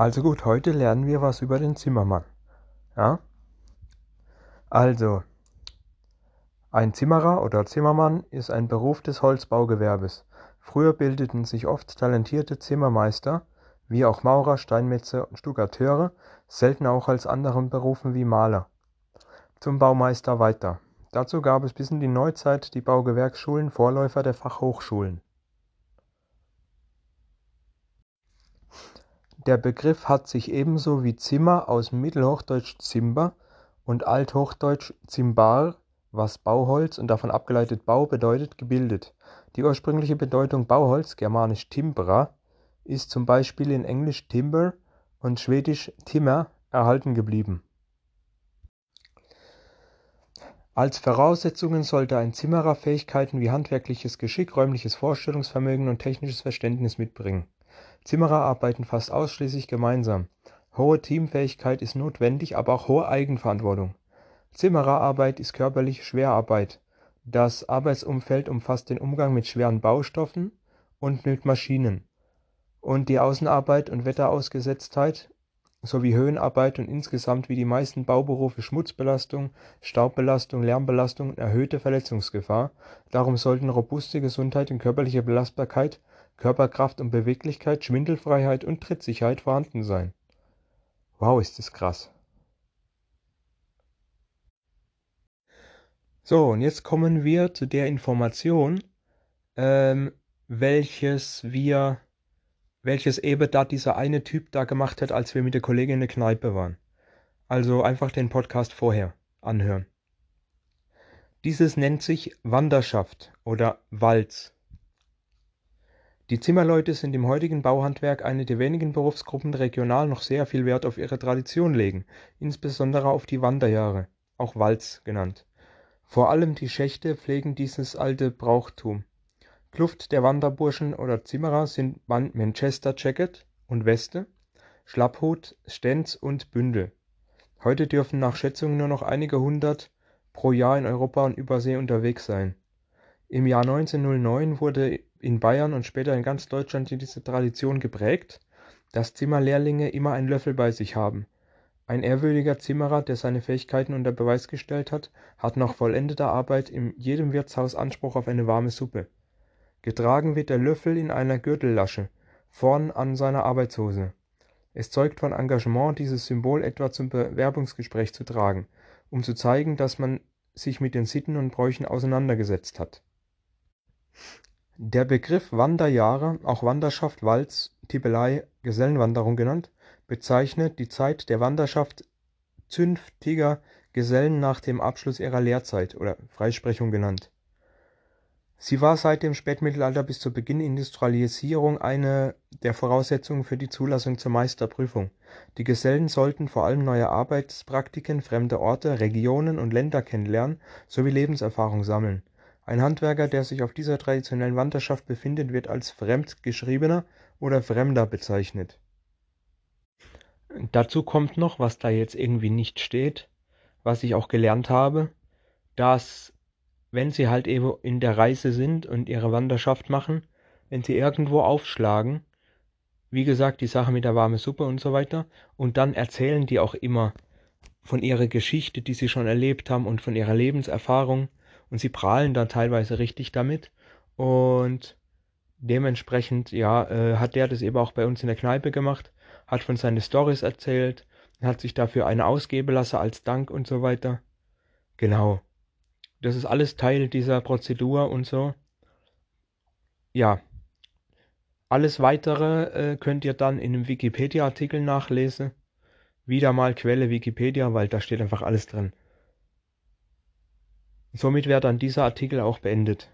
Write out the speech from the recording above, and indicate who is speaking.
Speaker 1: Also gut, heute lernen wir was über den Zimmermann. Ja? Also, ein Zimmerer oder Zimmermann ist ein Beruf des Holzbaugewerbes. Früher bildeten sich oft talentierte Zimmermeister, wie auch Maurer, Steinmetze und Stuckateure, selten auch als anderen Berufen wie Maler, zum Baumeister weiter. Dazu gab es bis in die Neuzeit die Baugewerksschulen, Vorläufer der Fachhochschulen. Der Begriff hat sich ebenso wie Zimmer aus mittelhochdeutsch Zimber und althochdeutsch Zimbar, was Bauholz und davon abgeleitet Bau bedeutet, gebildet. Die ursprüngliche Bedeutung Bauholz (germanisch timbra) ist zum Beispiel in Englisch timber und Schwedisch timmer erhalten geblieben. Als Voraussetzungen sollte ein Zimmerer Fähigkeiten wie handwerkliches Geschick, räumliches Vorstellungsvermögen und technisches Verständnis mitbringen Zimmerer arbeiten fast ausschließlich gemeinsam. Hohe Teamfähigkeit ist notwendig, aber auch hohe Eigenverantwortung. Zimmererarbeit ist körperliche Schwerarbeit. Das Arbeitsumfeld umfasst den Umgang mit schweren Baustoffen und mit Maschinen und die Außenarbeit und Wetterausgesetztheit sowie Höhenarbeit und insgesamt wie die meisten Bauberufe Schmutzbelastung, Staubbelastung, Lärmbelastung und erhöhte Verletzungsgefahr. Darum sollten robuste Gesundheit und körperliche Belastbarkeit Körperkraft und Beweglichkeit, Schwindelfreiheit und Trittsicherheit vorhanden sein. Wow, ist das krass. So, und jetzt kommen wir zu der Information, ähm, welches wir, welches eben da dieser eine Typ da gemacht hat, als wir mit der Kollegin in der Kneipe waren. Also einfach den Podcast vorher anhören. Dieses nennt sich Wanderschaft oder Walz. Die Zimmerleute sind im heutigen Bauhandwerk eine der wenigen Berufsgruppen, die regional noch sehr viel Wert auf ihre Tradition legen, insbesondere auf die Wanderjahre, auch Walz genannt. Vor allem die Schächte pflegen dieses alte Brauchtum. Kluft der Wanderburschen oder Zimmerer sind Manchester Jacket und Weste, Schlapphut, Stenz und Bündel. Heute dürfen nach Schätzungen nur noch einige hundert pro Jahr in Europa und Übersee unterwegs sein. Im Jahr 1909 wurde in Bayern und später in ganz Deutschland diese Tradition geprägt, dass Zimmerlehrlinge immer einen Löffel bei sich haben. Ein ehrwürdiger Zimmerer, der seine Fähigkeiten unter Beweis gestellt hat, hat nach vollendeter Arbeit in jedem Wirtshaus Anspruch auf eine warme Suppe. Getragen wird der Löffel in einer Gürtellasche, vorn an seiner Arbeitshose. Es zeugt von Engagement, dieses Symbol etwa zum Bewerbungsgespräch zu tragen, um zu zeigen, dass man sich mit den Sitten und Bräuchen auseinandergesetzt hat. Der Begriff Wanderjahre, auch Wanderschaft, Walz, Tippelei, Gesellenwanderung genannt, bezeichnet die Zeit der Wanderschaft zünftiger Gesellen nach dem Abschluss ihrer Lehrzeit oder Freisprechung genannt. Sie war seit dem Spätmittelalter bis zu Beginn Industrialisierung eine der Voraussetzungen für die Zulassung zur Meisterprüfung. Die Gesellen sollten vor allem neue Arbeitspraktiken, fremde Orte, Regionen und Länder kennenlernen sowie Lebenserfahrung sammeln ein Handwerker, der sich auf dieser traditionellen Wanderschaft befindet, wird als Fremdgeschriebener oder Fremder bezeichnet. Dazu kommt noch, was da jetzt irgendwie nicht steht, was ich auch gelernt habe, dass wenn sie halt eben in der Reise sind und ihre Wanderschaft machen, wenn sie irgendwo aufschlagen, wie gesagt, die Sache mit der warmen Suppe und so weiter, und dann erzählen die auch immer von ihrer Geschichte, die sie schon erlebt haben und von ihrer Lebenserfahrung und sie prahlen dann teilweise richtig damit und dementsprechend, ja, äh, hat der das eben auch bei uns in der Kneipe gemacht, hat von seinen Stories erzählt, hat sich dafür eine ausgeben lassen als Dank und so weiter. Genau. Das ist alles Teil dieser Prozedur und so. Ja. Alles weitere äh, könnt ihr dann in einem Wikipedia-Artikel nachlesen. Wieder mal Quelle Wikipedia, weil da steht einfach alles drin. Somit wäre dann dieser Artikel auch beendet.